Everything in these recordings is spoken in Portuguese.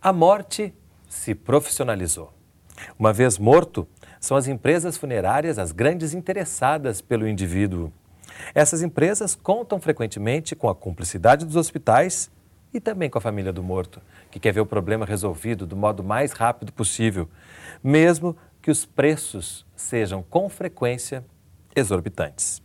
A morte se profissionalizou. Uma vez morto, são as empresas funerárias as grandes interessadas pelo indivíduo. Essas empresas contam frequentemente com a cumplicidade dos hospitais e também com a família do morto, que quer ver o problema resolvido do modo mais rápido possível, mesmo que os preços sejam com frequência exorbitantes.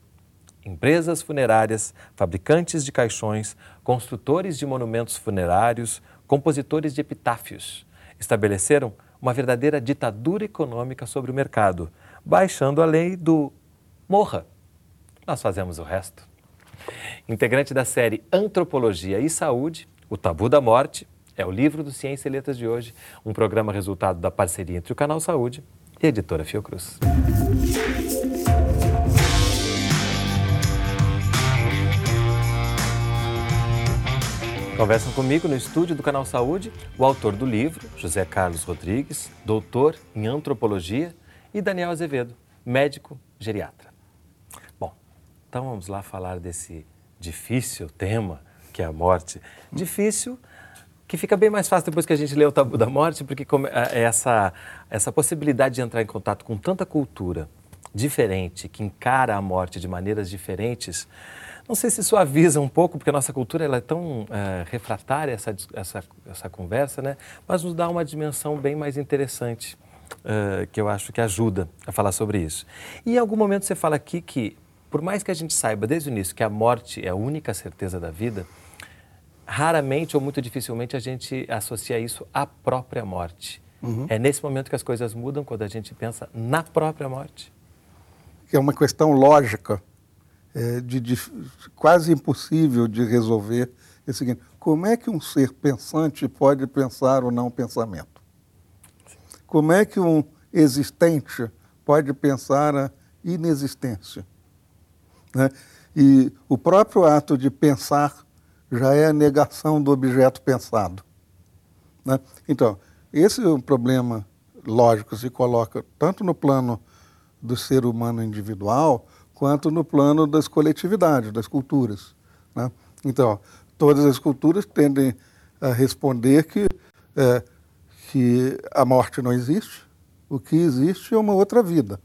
Empresas funerárias, fabricantes de caixões, construtores de monumentos funerários, compositores de epitáfios estabeleceram uma verdadeira ditadura econômica sobre o mercado, baixando a lei do morra. Nós fazemos o resto. Integrante da série Antropologia e Saúde, O Tabu da Morte, é o livro do Ciência e Letras de hoje, um programa resultado da parceria entre o Canal Saúde e a editora Fiocruz. Conversam comigo no estúdio do Canal Saúde o autor do livro, José Carlos Rodrigues, doutor em antropologia, e Daniel Azevedo, médico geriatra. Bom, então vamos lá falar desse difícil tema que é a morte. Difícil que fica bem mais fácil depois que a gente lê o Tabu da Morte, porque essa, essa possibilidade de entrar em contato com tanta cultura diferente, que encara a morte de maneiras diferentes, não sei se suaviza um pouco, porque a nossa cultura ela é tão é, refratária, essa, essa, essa conversa, né? mas nos dá uma dimensão bem mais interessante, uh, que eu acho que ajuda a falar sobre isso. E em algum momento você fala aqui que, por mais que a gente saiba desde o início que a morte é a única certeza da vida, raramente ou muito dificilmente a gente associa isso à própria morte. Uhum. É nesse momento que as coisas mudam, quando a gente pensa na própria morte. É uma questão lógica é, de, de, quase impossível de resolver é o seguinte: como é que um ser pensante pode pensar o não pensamento? Como é que um existente pode pensar a inexistência? Né? E o próprio ato de pensar já é a negação do objeto pensado. Né? Então, esse é um problema lógico se coloca tanto no plano do ser humano individual, quanto no plano das coletividades, das culturas. Né? Então, todas as culturas tendem a responder que, é, que a morte não existe, o que existe é uma outra vida.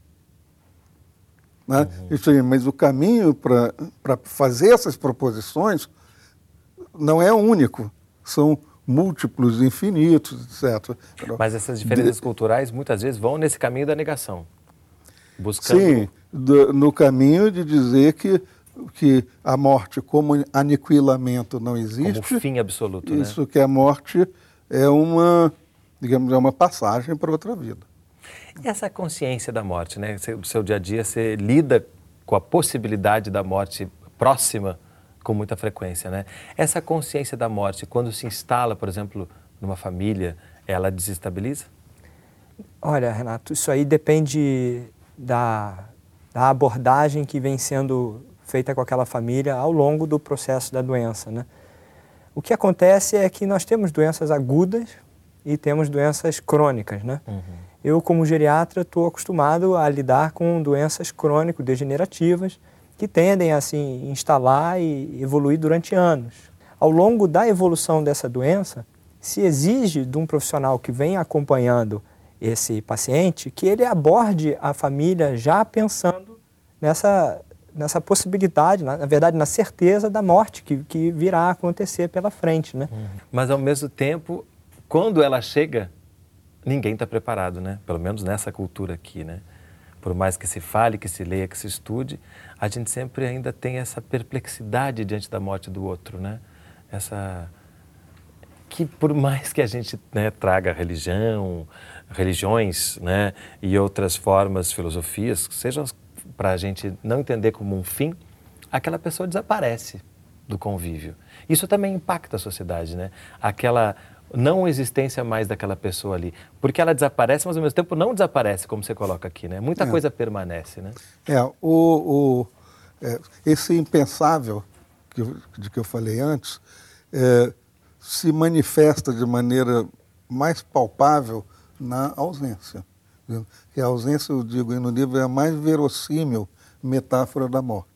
Né? Uhum. Isso aí, mas o caminho para fazer essas proposições não é único, são múltiplos, infinitos, etc. Mas essas diferenças De... culturais muitas vezes vão nesse caminho da negação. Buscando... Sim, do, no caminho de dizer que, que a morte como aniquilamento não existe. Como fim absoluto, né? Isso né? que a morte é uma, digamos, é uma passagem para outra vida. E essa consciência da morte, né? O seu dia a dia, você lida com a possibilidade da morte próxima com muita frequência, né? Essa consciência da morte, quando se instala, por exemplo, numa família, ela desestabiliza? Olha, Renato, isso aí depende da, da abordagem que vem sendo feita com aquela família ao longo do processo da doença. Né? O que acontece é que nós temos doenças agudas e temos doenças crônicas. Né? Uhum. Eu, como geriatra, estou acostumado a lidar com doenças crônico-degenerativas que tendem a se instalar e evoluir durante anos. Ao longo da evolução dessa doença, se exige de um profissional que vem acompanhando esse paciente que ele aborde a família já pensando nessa, nessa possibilidade, na, na verdade, na certeza da morte que, que virá a acontecer pela frente. Né? Uhum. Mas, ao mesmo tempo, quando ela chega, ninguém está preparado, né? pelo menos nessa cultura aqui. Né? Por mais que se fale, que se leia, que se estude, a gente sempre ainda tem essa perplexidade diante da morte do outro. Né? Essa que por mais que a gente né, traga religião, religiões né, e outras formas, filosofias, sejam para a gente não entender como um fim, aquela pessoa desaparece do convívio. Isso também impacta a sociedade, né? Aquela não existência mais daquela pessoa ali, porque ela desaparece, mas ao mesmo tempo não desaparece, como você coloca aqui, né? Muita é. coisa permanece, né? É, o, o é, esse impensável que, de que eu falei antes é, se manifesta de maneira mais palpável na ausência. Que a ausência, eu digo no livro, é a mais verossímil metáfora da morte.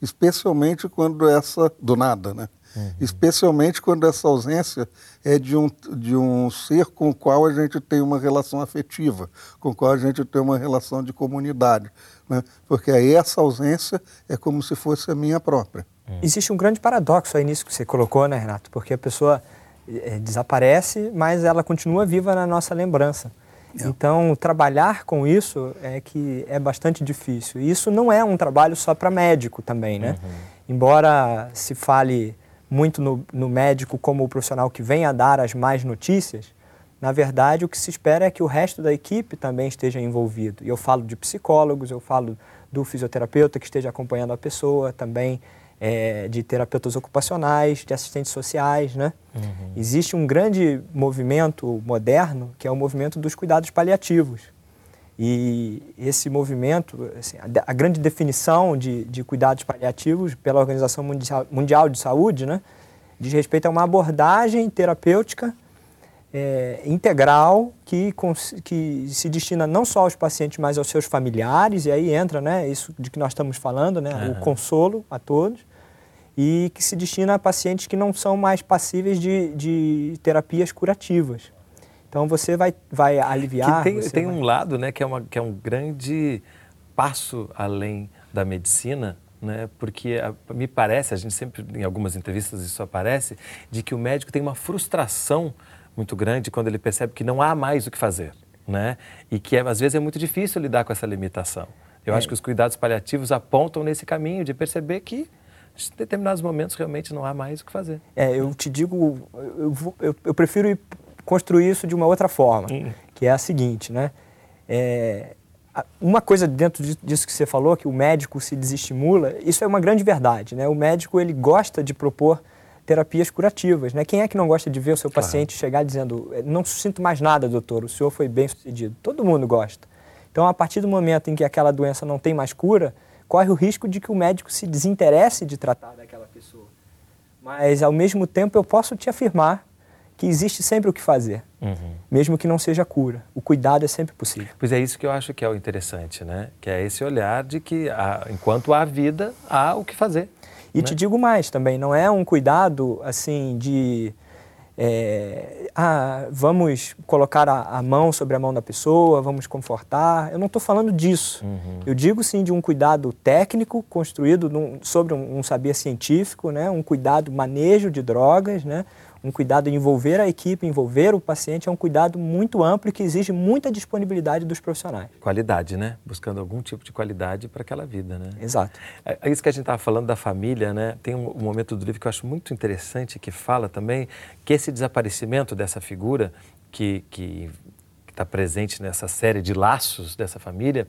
Especialmente quando essa, do nada, né? Uhum. Especialmente quando essa ausência é de um, de um ser com o qual a gente tem uma relação afetiva, com o qual a gente tem uma relação de comunidade. Né? Porque aí essa ausência é como se fosse a minha própria. Uhum. Existe um grande paradoxo aí nisso que você colocou, né, Renato? Porque a pessoa desaparece, mas ela continua viva na nossa lembrança. É. Então, trabalhar com isso é que é bastante difícil. E isso não é um trabalho só para médico também, né? Uhum. Embora se fale muito no, no, médico como o profissional que vem a dar as mais notícias, na verdade o que se espera é que o resto da equipe também esteja envolvido. E eu falo de psicólogos, eu falo do fisioterapeuta que esteja acompanhando a pessoa, também é, de terapeutas ocupacionais, de assistentes sociais, né? Uhum. Existe um grande movimento moderno que é o movimento dos cuidados paliativos. E esse movimento, assim, a, a, grande definição de, de, cuidados paliativos pela Organização Mundial, Mundial de Saúde, né, diz respeito a uma abordagem terapêutica é, integral que, que se destina não só aos pacientes, mas aos seus familiares, e aí entra né, isso de que nós estamos falando, né, uhum. o consolo a todos, e que se destina a pacientes que não são mais passíveis de, de terapias curativas. Então você vai, vai aliviar. Que tem tem vai... um lado né, que, é uma, que é um grande passo além da medicina, né? porque a, me parece, a gente sempre, em algumas entrevistas isso aparece, de que o médico tem uma frustração muito grande quando ele percebe que não há mais o que fazer. Né? E que é, às vezes é muito difícil lidar com essa limitação. Eu é. acho que os cuidados paliativos apontam nesse caminho de perceber que em determinados momentos realmente não há mais o que fazer. É, eu te digo, eu, eu, eu prefiro construir isso de uma outra forma, hum. que é a seguinte, né? É, uma coisa dentro disso que você falou, que o médico se desestimula, isso é uma grande verdade, né? O médico ele gosta de propor terapias curativas, né? Quem é que não gosta de ver o seu claro. paciente chegar dizendo, não sinto mais nada, doutor, o senhor foi bem sucedido? Todo mundo gosta. Então, a partir do momento em que aquela doença não tem mais cura, corre o risco de que o médico se desinteresse de tratar daquela pessoa. Mas, ao mesmo tempo, eu posso te afirmar que existe sempre o que fazer, uhum. mesmo que não seja cura. O cuidado é sempre possível. Pois é isso que eu acho que é o interessante, né? Que é esse olhar de que, há, enquanto há vida, há o que fazer. E né? te digo mais também, não é um cuidado assim de é, ah, vamos colocar a, a, mão sobre a mão da pessoa, vamos confortar. Eu não estou falando disso. Uhum. Eu digo sim de um cuidado técnico construído num, sobre um, um, saber científico, né? um cuidado manejo de drogas, né? Um cuidado em envolver a equipe, envolver o paciente, é um cuidado muito amplo e que exige muita disponibilidade dos profissionais. Qualidade, né? Buscando algum tipo de qualidade para aquela vida, né? Exato. É, é, isso que a gente estava falando da família, né? Tem um, um, momento do livro que eu acho muito interessante que fala também que esse desaparecimento dessa figura que que está presente nessa série de laços dessa família,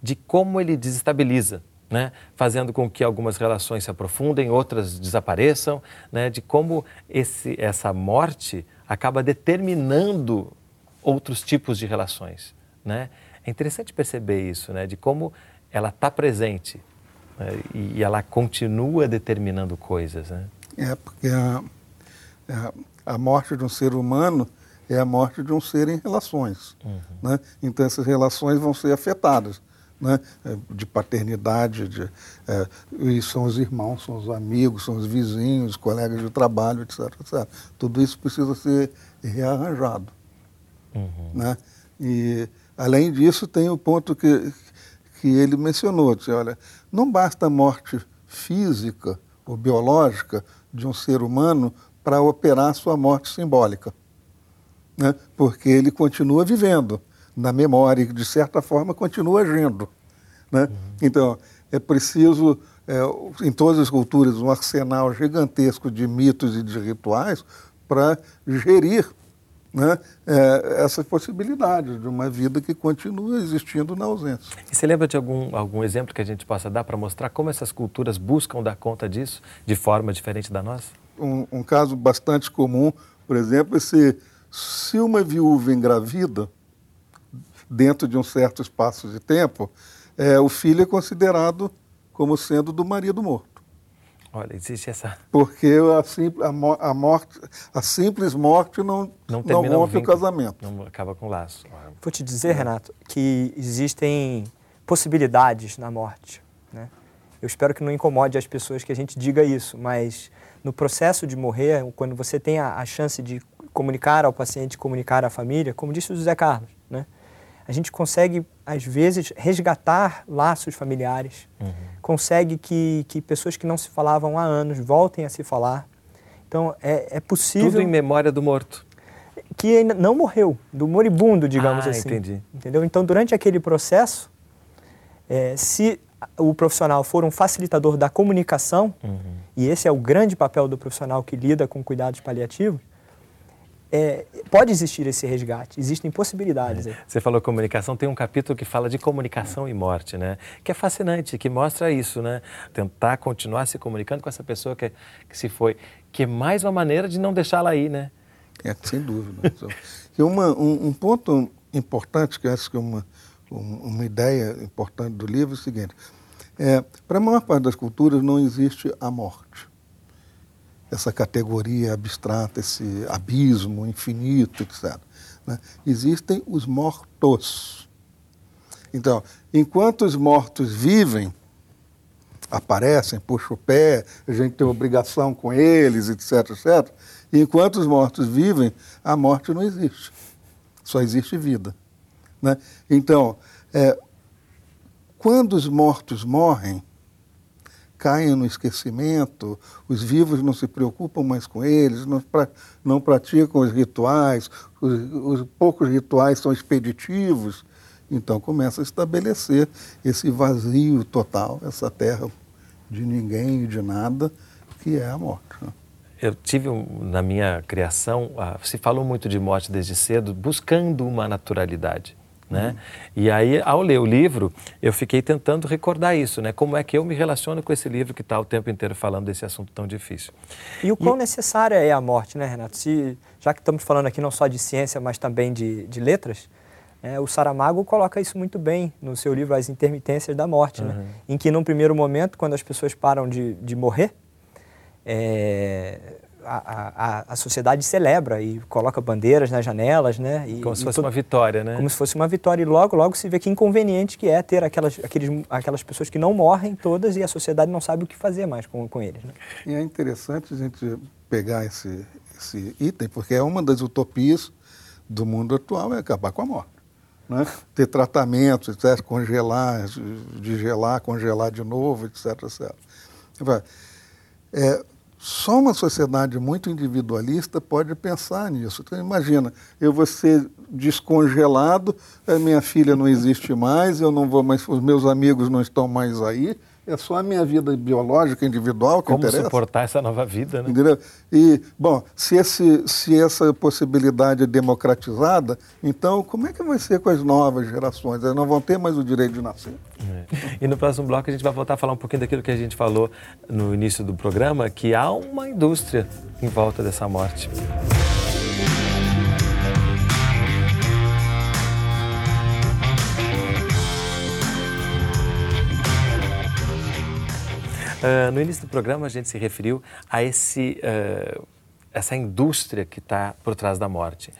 de como ele desestabiliza né? fazendo com que algumas relações se aprofundem, outras desapareçam, né? de como esse, essa morte acaba determinando outros tipos de relações. Né? É interessante perceber isso, né? de como ela está presente né? e, ela continua determinando coisas. Né? É, porque a, a, a, morte de um ser humano é a morte de um ser em relações. Uhum. Então essas relações vão ser afetadas né, é, de paternidade, de, é, e são os irmãos, são os amigos, são os vizinhos, os colegas de trabalho, etc, etc. Tudo isso precisa ser rearranjado. Uhum. Né? E, além disso, tem o ponto que, que ele mencionou, disse, olha, não basta a morte física ou biológica de um ser humano para operar sua morte simbólica, né? porque ele continua vivendo na memória e, de certa forma, continua agindo. Né? Uhum. Então, é preciso, é, em todas as culturas, um arsenal gigantesco de mitos e de rituais para gerir né, é, essa possibilidade de uma vida que continua existindo na ausência. E você lembra de algum, algum exemplo que a gente possa dar para mostrar como essas culturas buscam dar conta disso de forma diferente da nossa? Um, um caso bastante comum, por exemplo, é se, se uma viúva engravida, dentro de um certo espaço de tempo, é, o filho é considerado como sendo do marido morto. Olha, existe essa. Porque a, simples, a, a morte, a simples morte não, não, não rompe o, o casamento. Não acaba com o laço. Vou te dizer, Renato, que existem possibilidades na morte. Né? Eu espero que não incomode as pessoas que a gente diga isso, mas no processo de morrer, quando você tem a, a chance de comunicar ao paciente, comunicar à família, como disse o José Carlos, né? A gente consegue, às vezes, resgatar laços familiares, uhum. consegue que, que pessoas que não se falavam há anos voltem a se falar. Então, é, é possível... Tudo em memória do morto. Que ainda não morreu, do moribundo, digamos ah, assim. entendi. Entendeu? Então, durante aquele processo, é, se o profissional for um facilitador da comunicação, uhum. e esse é o grande papel do profissional que lida com cuidados paliativos, é, pode existir esse resgate, existem possibilidades. É. Você falou comunicação, tem um capítulo que fala de comunicação e morte, né? Que é fascinante, que mostra isso, né? Tentar continuar se comunicando com essa pessoa que, que se foi, que é mais uma maneira de não deixá-la aí, né? É, sem dúvida. e uma, um, um, ponto importante, que acho que é uma, uma ideia importante do livro, é o seguinte: é, para a maior parte das culturas não existe a morte essa categoria abstrata, esse abismo infinito, etc. Né? Existem os mortos. Então, enquanto os mortos vivem, aparecem, puxam o pé, a gente tem obrigação com eles, etc, etc. Enquanto os mortos vivem, a morte não existe. Só existe vida. Né? Então, é, quando os mortos morrem, caem no esquecimento, os vivos não se preocupam mais com eles, não, pra, não praticam os rituais, os, os, poucos rituais são expeditivos. Então começa a estabelecer esse vazio total, essa terra de ninguém e de nada, que é a morte. Né? Eu tive na minha criação, se falou muito de morte desde cedo, buscando uma naturalidade. Né? Uhum. E aí, ao ler o livro, eu fiquei tentando recordar isso, né? Como é que eu me relaciono com esse livro que está o tempo inteiro falando desse assunto tão difícil. E o quão e... necessária é a morte, né, Renato? Se, já que estamos falando aqui não só de ciência, mas também de, de letras, é, o Saramago coloca isso muito bem no seu livro As Intermitências da Morte, né? uhum. né? Em que, num primeiro momento, quando as pessoas param de, de morrer, é, a, a, a, sociedade celebra e coloca bandeiras nas janelas, né? E, como se fosse uma vitória, né? Como se fosse uma vitória. E logo, logo se vê que inconveniente que é ter aquelas, aqueles, aquelas pessoas que não morrem todas e a sociedade não sabe o que fazer mais com, com eles. Né? E é interessante a gente pegar esse, esse item, porque é uma das utopias do mundo atual, é acabar com a morte. Né? Ter tratamentos, etc., congelar, gelar, congelar de novo, etc. etc. É, só uma sociedade muito individualista pode pensar nisso. Então, imagina, eu vou ser descongelado, minha filha não existe mais, eu não vou mais, os meus amigos não estão mais aí, é só a minha vida biológica, individual que Como interessa. Como suportar essa nova vida, né? Entendeu? E, bom, se, esse, se essa possibilidade é democratizada, então como é que vai ser com as novas gerações? Elas não vão ter mais o direito de nascer. É. E no próximo bloco a gente vai voltar a falar um pouquinho daquilo que a gente falou no início do programa, que há uma indústria em volta dessa morte. Uh, no início do programa, a gente se referiu a esse, uh, essa indústria que está por trás da morte.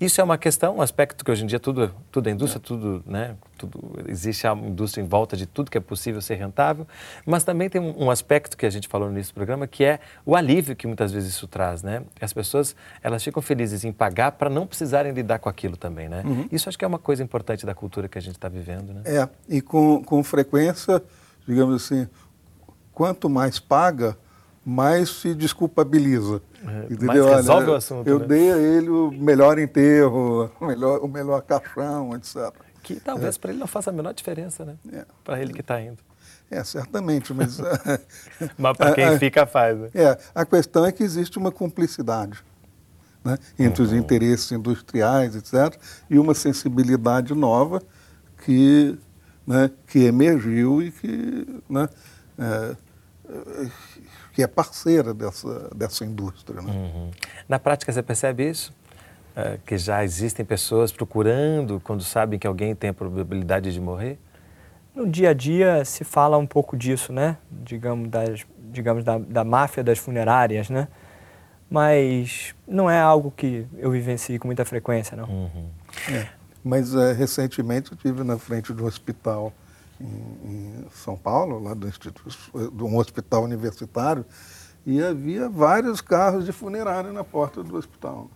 Isso é uma questão, um aspecto que hoje em dia tudo, tudo é indústria, tudo, né, tudo, existe a indústria em volta de tudo que é possível ser rentável, mas também tem um, um, aspecto que a gente falou no início do programa, que é o alívio que muitas vezes isso traz, né? As pessoas, elas ficam felizes em pagar para não precisarem lidar com aquilo também, né? Uhum. Isso acho que é uma coisa importante da cultura que a gente está vivendo, né? É, e com, com frequência, digamos assim, quanto mais paga, mais se desculpabiliza. É, entendeu? Mais resolve Olha, o assunto. Eu né? dei a ele o melhor enterro, o melhor, o melhor caixão, etc. Que talvez é. para ele não faça a menor diferença, né? É. Para ele que está indo. É, certamente, mas. mas para quem a, fica faz. Né? É, a questão é que existe uma cumplicidade né, entre uhum. os interesses industriais, etc., e uma sensibilidade nova que, né, que emergiu e que. Né, é, que é parceira dessa, dessa indústria. Né? Uhum. Na prática, você percebe isso? É, que já existem pessoas procurando quando sabem que alguém tem a probabilidade de morrer? No dia a dia se fala um pouco disso, né? Digamos, das, digamos da, da máfia das funerárias, né? Mas não é algo que eu vivencie com muita frequência, não. Uhum. É. Mas é, recentemente eu estive na frente do hospital em, São Paulo, lá do Instituto, de um hospital universitário, e havia vários carros de funerária na porta do hospital.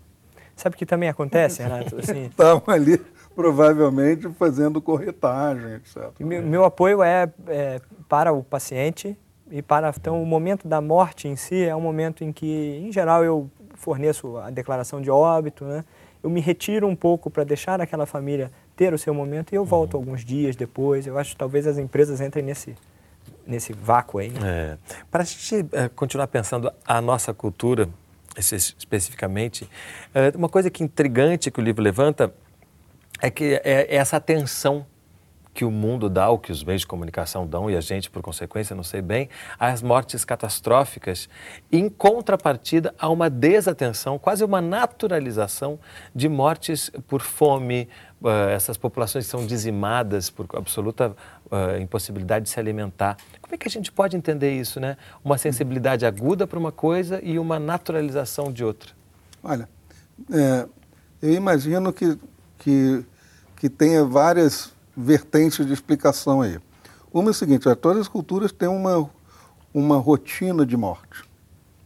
Sabe o que também acontece, Renato? Assim, Estavam ali provavelmente fazendo corretagem, etc. meu, meu apoio é, é para o paciente e para então o momento da morte em si é um momento em que, em geral, eu forneço a declaração de óbito, né? Eu me retiro um pouco para deixar aquela família ter o seu momento e eu volto uhum. alguns dias depois. Eu acho que talvez as empresas entrem nesse nesse vácuo aí. Né? É. Para a gente é, continuar pensando a nossa cultura especificamente, é, uma coisa que intrigante que o livro levanta é que é, é essa atenção que o mundo dá, ou que os meios de comunicação dão, e a gente, por consequência, não sei bem, às mortes catastróficas, em contrapartida a uma desatenção, quase uma naturalização de mortes por fome, uh, essas populações são dizimadas por absoluta uh, impossibilidade de se alimentar. Como é que a gente pode entender isso, né? Uma sensibilidade aguda para uma coisa e uma naturalização de outra. Olha, é, eu imagino que, que, que tenha várias vertentes de explicação aí. Uma é o seguinte, todas as culturas têm uma, uma rotina de morte,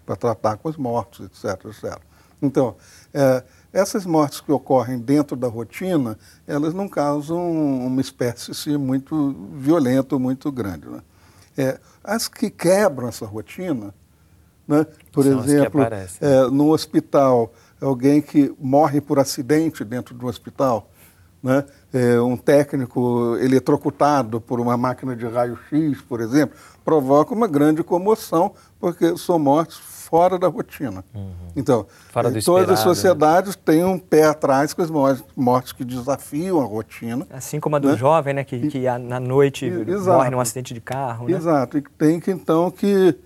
para tratar com os mortos, etc, etc. Então, é, essas mortes que ocorrem dentro da rotina, elas não causam uma espécie assim, muito violenta, muito grande. Né? É, as que quebram essa rotina, né? por São exemplo, é, no hospital, alguém que morre por acidente dentro do hospital, né? É, um técnico eletrocutado por uma máquina de raio-x, por exemplo, provoca uma grande comoção, porque são mortes fora da rotina. Uhum. Então, todas as né? sociedades né? têm um pé atrás com as mortes que desafiam a rotina. Assim como a do né? jovem, né, que, que na noite e, morre num acidente de carro. Né? Exato, e tem que então que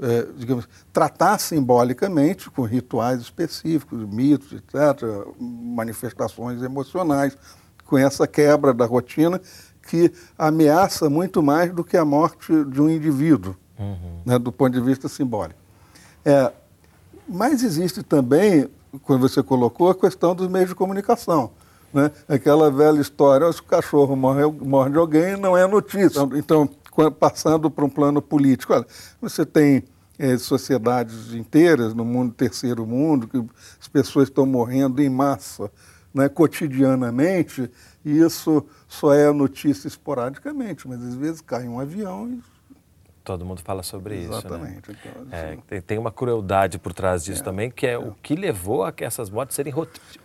é, digamos, tratar simbolicamente com rituais específicos, mitos, etc., manifestações emocionais, com essa quebra da rotina que ameaça muito mais do que a morte de um indivíduo, uhum. né, do ponto de vista simbólico. É, mas existe também, quando você colocou, a questão dos meios de comunicação. Né? Aquela velha história, se o cachorro morre, de alguém, não é notícia. Então, passando para um plano político, olha, você tem é, sociedades inteiras no mundo terceiro mundo, que as pessoas estão morrendo em massa né, cotidianamente, e isso só é notícia esporadicamente, mas às vezes cai um avião e Todo mundo fala sobre Exatamente. isso, né? Então, é, tem, uma crueldade por trás disso é, também, que é, é, o que levou a que essas mortes serem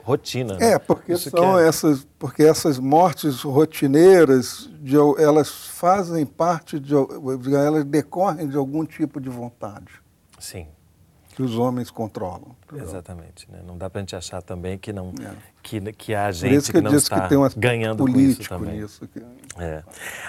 rotina. Né? É, porque são é essas, porque essas mortes rotineiras, de, elas fazem parte de, elas decorrem de algum tipo de vontade. Sim que os homens controlam. Exatamente. Né? Não dá para a gente achar também que, não, é. que, que há gente que, que não está que um ganhando com isso também. Nisso, que... é.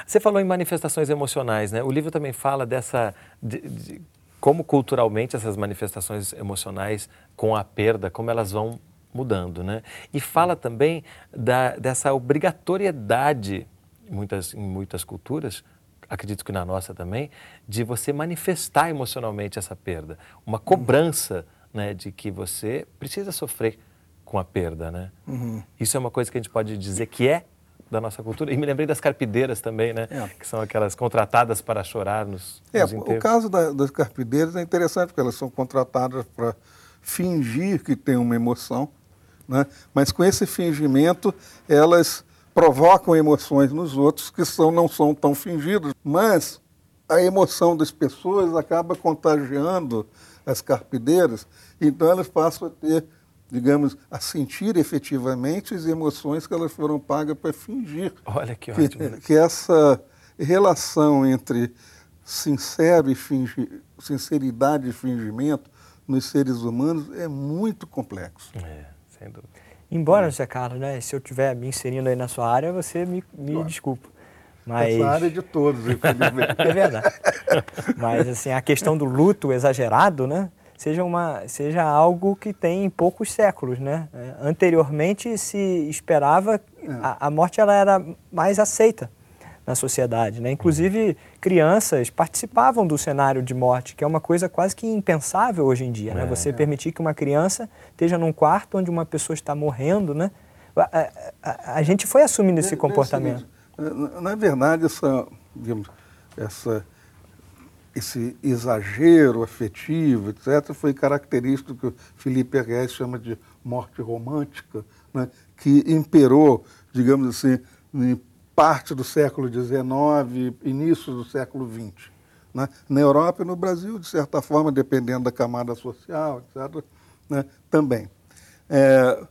Você falou em manifestações emocionais, né? O livro também fala dessa... De, de, como culturalmente essas manifestações emocionais com a perda, como elas vão mudando, né? E fala também da, dessa obrigatoriedade, muitas, em muitas culturas, acredito que na nossa também, de você manifestar emocionalmente essa perda. Uma cobrança né, de que você precisa sofrer com a perda. Né? Uhum. Isso é uma coisa que a gente pode dizer que é da nossa cultura. E me lembrei das carpideiras também, né? É. Que são aquelas contratadas para chorar nos, é, nos O caso da, das carpideiras é interessante, porque elas são contratadas para fingir que tem uma emoção, né? mas com esse fingimento elas provocam emoções nos outros que são, não são tão fingidas, mas a emoção das pessoas acaba contagiando as carpideiras, então elas passam a ter, digamos, a sentir efetivamente as emoções que elas foram pagas para fingir. Olha que ótimo. Que, que essa relação entre sincero e fingi, sinceridade e fingimento nos seres humanos é muito complexo. É, sem dúvida. Embora, José Carlos, né, se eu estiver me inserindo aí na sua área, você me, me claro. desculpa. Mas... Essa área é de todos, É verdade. Mas, assim, a questão do luto exagerado, né, seja, uma, seja algo que tem poucos séculos, né? É, anteriormente se esperava, é. a, a morte ela era mais aceita na sociedade. Né? Inclusive, crianças participavam do cenário de morte, que é uma coisa quase que impensável hoje em dia. Né? É, né? Você é. permitir que uma criança esteja num quarto onde uma pessoa está morrendo. Né? A, a, a gente foi assumindo esse comportamento. na, na verdade, essa, digamos, essa esse exagero afetivo, etc., foi característico que o Felipe Herrés chama de morte romântica, né, que imperou, digamos assim, parte do século XIX, início do século XX. Né? Na Europa e no Brasil, de certa forma, dependendo da camada social, etc., né, também. É,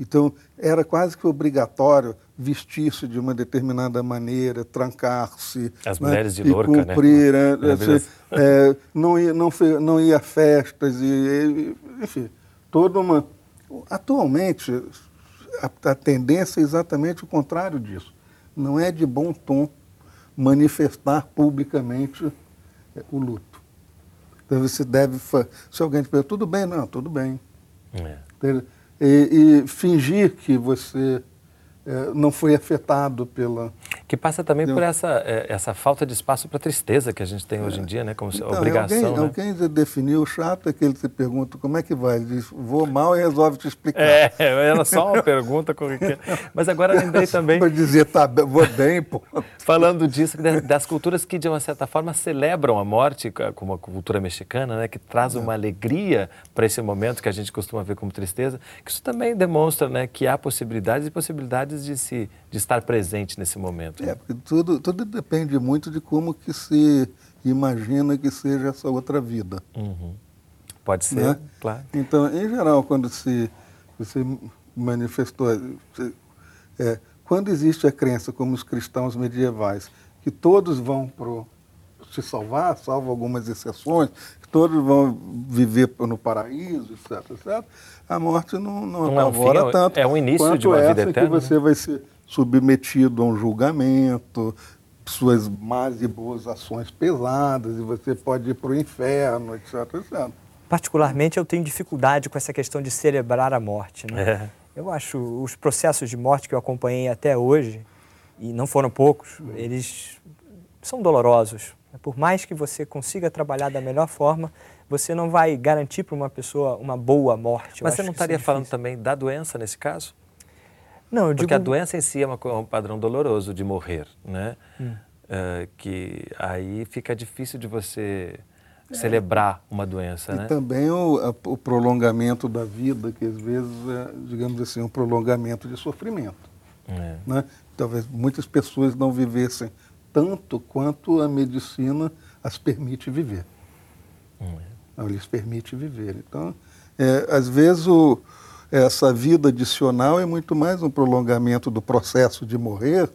então, era quase que obrigatório vestir-se de uma determinada maneira, trancar-se. As né? mulheres de e Lorca, cumprir, né? né? Assim, é, não, ia, não, não ia a festas, e, enfim, toda uma. Atualmente, a, a tendência é exatamente o contrário disso. Não é de bom tom manifestar publicamente é, o luto. Então você deve. Se alguém te pergunta, tudo bem? Não, tudo bem. É. E, e, fingir que você não foi afetado pela. Que passa também por essa, é, essa falta de espaço para tristeza que a gente tem hoje em dia, né? Como então, obrigação. Alguém, né? alguém definiu o chato é que ele se pergunta como é que vai. Ele diz, vou mal e resolve te explicar. É, era só uma pergunta corriqueira. Mas agora lembrei também. Para dizer, tá, vou bem, pô. Falando disso, das culturas que, de uma certa forma, celebram a morte, como a cultura mexicana, né? Que traz uma alegria para esse momento que a gente costuma ver como tristeza. Que isso também demonstra né, que há possibilidades e possibilidades de, se, de estar presente nesse momento. É, porque tudo, tudo depende muito de como que se imagina que seja essa outra vida. Uhum. Pode ser, né? claro. Então, em geral, quando se, se manifestou... É, quando existe a crença, como os cristãos medievais, que todos vão pro, se salvar, salvo algumas exceções, que todos vão viver no paraíso, etc, etc, a morte não, não, não apavora é um fim, tanto. É o início de uma vida eterna. que você né? vai ser submetido a um julgamento, suas más e boas ações pesadas, e você pode ir para o inferno, etc, etc. Particularmente, eu tenho dificuldade com essa questão de celebrar a morte. Né? É. Eu acho os processos de morte que eu acompanhei até hoje, e não foram poucos, eles são dolorosos. Por mais que você consiga trabalhar da melhor forma, você não vai garantir para uma pessoa uma boa morte. Mas você não estaria é falando também da doença nesse caso? Não, eu Porque a doença em si é, uma, um padrão doloroso de morrer, né? Hum. Uh, que aí fica difícil de você é. celebrar uma doença, e né? também o, a, o, prolongamento da vida, que às vezes é, digamos assim, um prolongamento de sofrimento. É. Né? Talvez muitas pessoas não vivessem tanto quanto a medicina as permite viver. É não lhes permite viver. Então, é, às vezes, o, essa vida adicional é muito mais um prolongamento do processo de morrer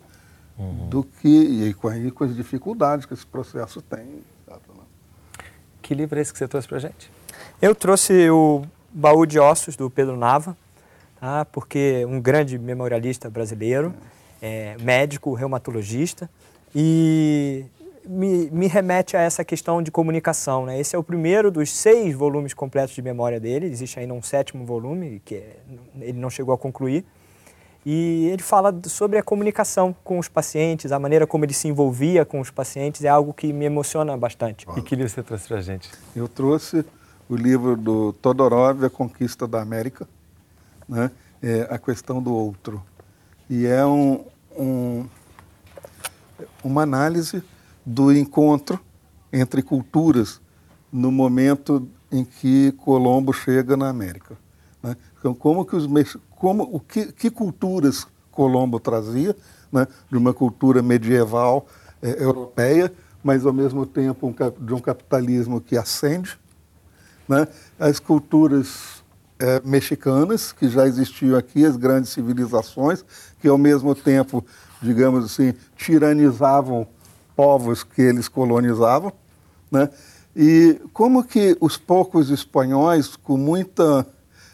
uhum. do que, e com, aí, com as dificuldades que esse processo tem. Que livro é esse que você trouxe para a gente? Eu trouxe o Baú de Ossos, do Pedro Nava, tá? porque um grande memorialista brasileiro, é, médico, reumatologista, e me, me, remete a essa questão de comunicação. Né? Esse é o primeiro dos seis volumes completos de memória dele, existe ainda um sétimo volume, que é, ele não chegou a concluir. E ele fala sobre a comunicação com os pacientes, a maneira como ele se envolvia com os pacientes, é algo que me emociona bastante. E que livro você trouxe para a gente? Eu trouxe o livro do Todorov, A Conquista da América, né? é A Questão do Outro. E é um, um uma análise do encontro entre culturas no momento em que Colombo chega na América. Né? Então, como que os como o que, que culturas Colombo trazia, né? de uma cultura medieval é, europeia, mas ao mesmo tempo um, de um capitalismo que ascende, né? as culturas é, mexicanas que já existiam aqui, as grandes civilizações que ao mesmo tempo, digamos assim, tiranizavam povos que eles colonizavam, né? E como que os poucos espanhóis, com muita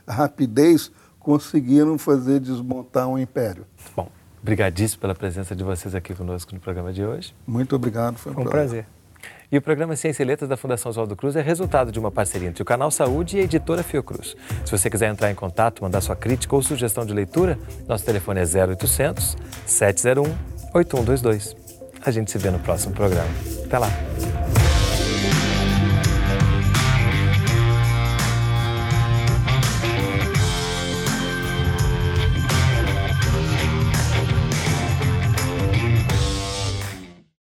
rapidez, conseguiram fazer desmontar um império. Bom, obrigadíssimo pela presença de vocês aqui conosco no programa de hoje. Muito obrigado, foi um, foi um prazer. E o programa Ciência e Letras da Fundação Oswaldo Cruz é resultado de uma parceria entre o Canal Saúde e a editora Fiocruz. Se você quiser entrar em contato, mandar sua crítica ou sugestão de leitura, nosso telefone é 0800 701 8122. A gente se vê no próximo programa. Até lá!